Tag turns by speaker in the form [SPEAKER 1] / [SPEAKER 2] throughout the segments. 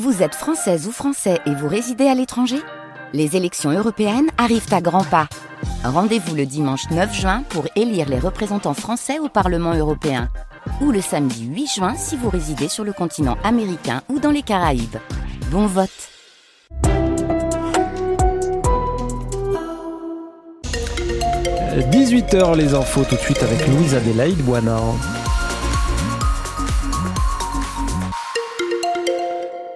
[SPEAKER 1] Vous êtes française ou français et vous résidez à l'étranger? Les élections européennes arrivent à grands pas. Rendez-vous le dimanche 9 juin pour élire les représentants français au Parlement européen. Ou le samedi 8 juin si vous résidez sur le continent américain ou dans les Caraïbes. Bon vote
[SPEAKER 2] 18h les infos tout de suite avec Louise Adélaïde Boinard.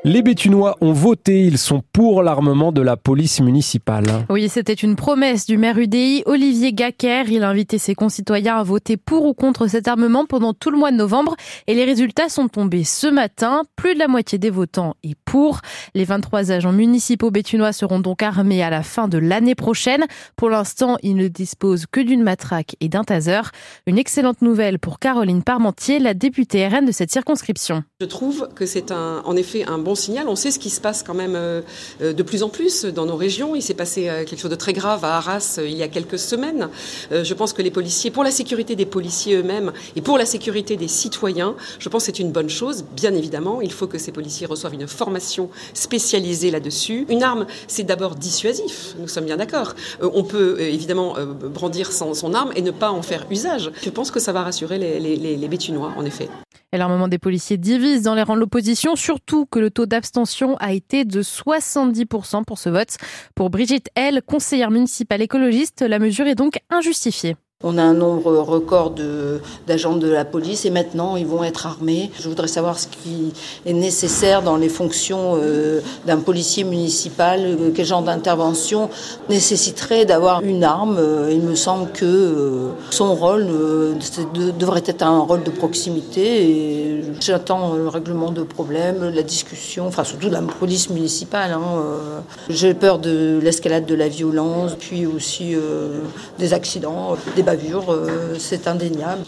[SPEAKER 2] Les Bétunois ont voté, ils sont pour l'armement de la police municipale.
[SPEAKER 3] Oui, c'était une promesse du maire UDI, Olivier Gacker. Il a invité ses concitoyens à voter pour ou contre cet armement pendant tout le mois de novembre et les résultats sont tombés ce matin. Plus de la moitié des votants est pour. Les 23 agents municipaux bétunois seront donc armés à la fin de l'année prochaine. Pour l'instant, ils ne disposent que d'une matraque et d'un taser. Une excellente nouvelle pour Caroline Parmentier, la députée RN de cette circonscription.
[SPEAKER 4] Je trouve que c'est un, en effet un bon On sait ce qui se passe quand même euh, euh, de plus en plus dans nos régions. Il s'est passé euh, quelque chose de très grave à Arras il y a quelques semaines. Je pense que les policiers, pour la sécurité des policiers eux-mêmes et pour la sécurité des citoyens, je pense que c'est une bonne chose. Bien évidemment, il faut que ces policiers reçoivent une formation spécialisée là-dessus. Une arme, c'est d'abord dissuasif. Nous sommes bien d'accord. On peut évidemment brandir son, arme et ne pas en faire usage. Je pense que ça va rassurer les, les, les Bétunois, en effet.
[SPEAKER 3] Et l'armement des policiers divise dans les rangs de l'opposition, surtout que le taux d'abstention a été de 70% pour ce vote. Pour Brigitte L, conseillère municipale écologiste, la mesure est donc injustifiée.
[SPEAKER 5] On a un nombre record d'agents de, la police et maintenant ils vont être armés. Je voudrais savoir ce qui est nécessaire dans les fonctions euh, d'un policier municipal, euh, quel genre d'intervention nécessiterait d'avoir une arme. Euh, il me semble que son rôle devrait être un rôle de proximité j'attends le règlement de problèmes, la discussion, enfin surtout de la police municipale. Hein, J'ai peur de l'escalade de la violence, puis aussi des accidents, des euh, c'est indéniable.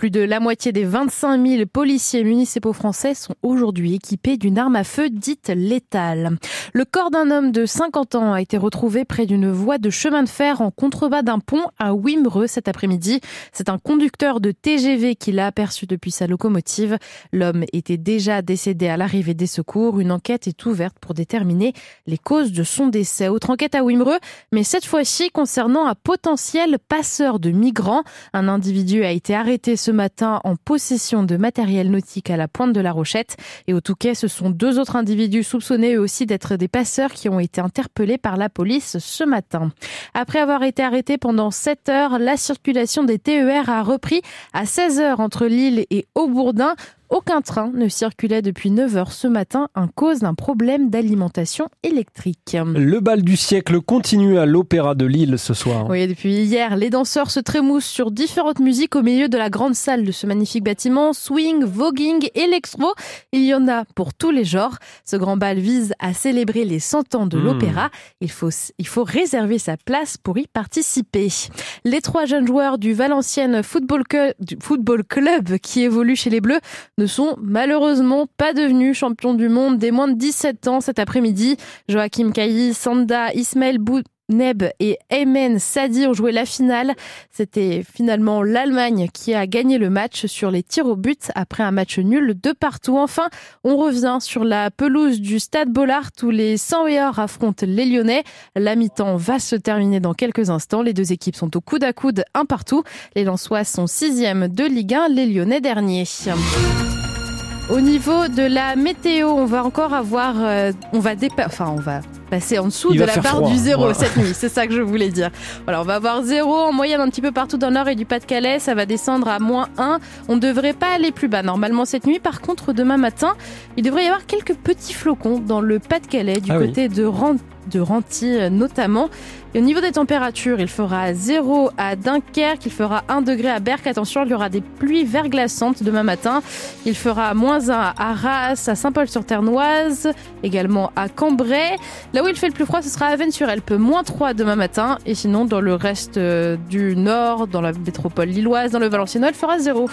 [SPEAKER 3] Plus de la moitié des 25 000 policiers municipaux français sont aujourd'hui équipés d'une arme à feu dite létale. Le corps d'un homme de 50 ans a été retrouvé près d'une voie de chemin de fer en contrebas d'un pont à Wimereux cet après-midi. C'est un conducteur de TGV qui l'a aperçu depuis sa locomotive. L'homme était déjà décédé à l'arrivée des secours. Une enquête est ouverte pour déterminer les causes de son décès. Autre enquête à Wimereux, mais cette fois-ci concernant un potentiel passeur de migrants. Un individu a été arrêté ce matin en possession de matériel nautique à la pointe de la Rochette. Et au Touquet, ce sont deux autres individus soupçonnés eux aussi d'être des passeurs qui ont été interpellés par la police ce matin. Après avoir été arrêtés pendant 7 heures, la circulation des TER a repris à 16 heures entre Lille et Aubourdin. Aucun train ne circulait depuis 9 heures ce matin à cause d'un problème d'alimentation électrique.
[SPEAKER 2] Le bal du siècle continue à l'Opéra de Lille ce soir.
[SPEAKER 3] Oui, depuis hier, les danseurs se trémoussent sur différentes musiques au milieu de la grande salle de ce magnifique bâtiment. Swing, voguing, électro, il y en a pour tous les genres. Ce grand bal vise à célébrer les 100 ans de hmm. l'opéra. Il faut, il faut réserver sa place pour y participer. Les trois jeunes joueurs du Valenciennes Football Club qui évoluent chez les Bleus ne sont malheureusement pas devenus champions du monde des moins de 17 ans cet après-midi. Joachim Cailly, Sanda, Ismaël Bouneb et Aymen Sadi ont joué la finale. C'était finalement l'Allemagne qui a gagné le match sur les tirs au but après un match nul de partout. Enfin, on revient sur la pelouse du Stade Bollard où les 100 meilleurs affrontent les Lyonnais. La mi-temps va se terminer dans quelques instants. Les deux équipes sont au coude à coude, un partout. Les Lensois sont sixième de Ligue 1, les Lyonnais derniers. Au niveau de la météo, on va encore avoir, euh, on va enfin on va passer en dessous de la barre du zéro cette nuit. C'est ça que je voulais dire. Voilà, on va avoir zéro en moyenne un petit peu partout dans le nord et du Pas-de-Calais. Ça va descendre à moins 1. On ne devrait pas aller plus bas normalement cette nuit. Par contre, demain matin, il devrait y avoir quelques petits flocons dans le Pas-de-Calais, du ah côté de Rente de Renty euh, notamment. Et au niveau des températures, il fera 0 à Dunkerque, il fera 1 degré à Berck. Attention, il y aura des pluies verglaçantes demain matin. Il fera moins 1 à Arras, à Saint-Paul-sur-Ternoise, également à Cambrai. Là où il fait le plus froid, ce sera à Vennes-sur-Elpe, moins 3 demain matin. Et sinon, dans le reste euh, du nord, dans la métropole lilloise, dans le Valenciennes, il fera 0.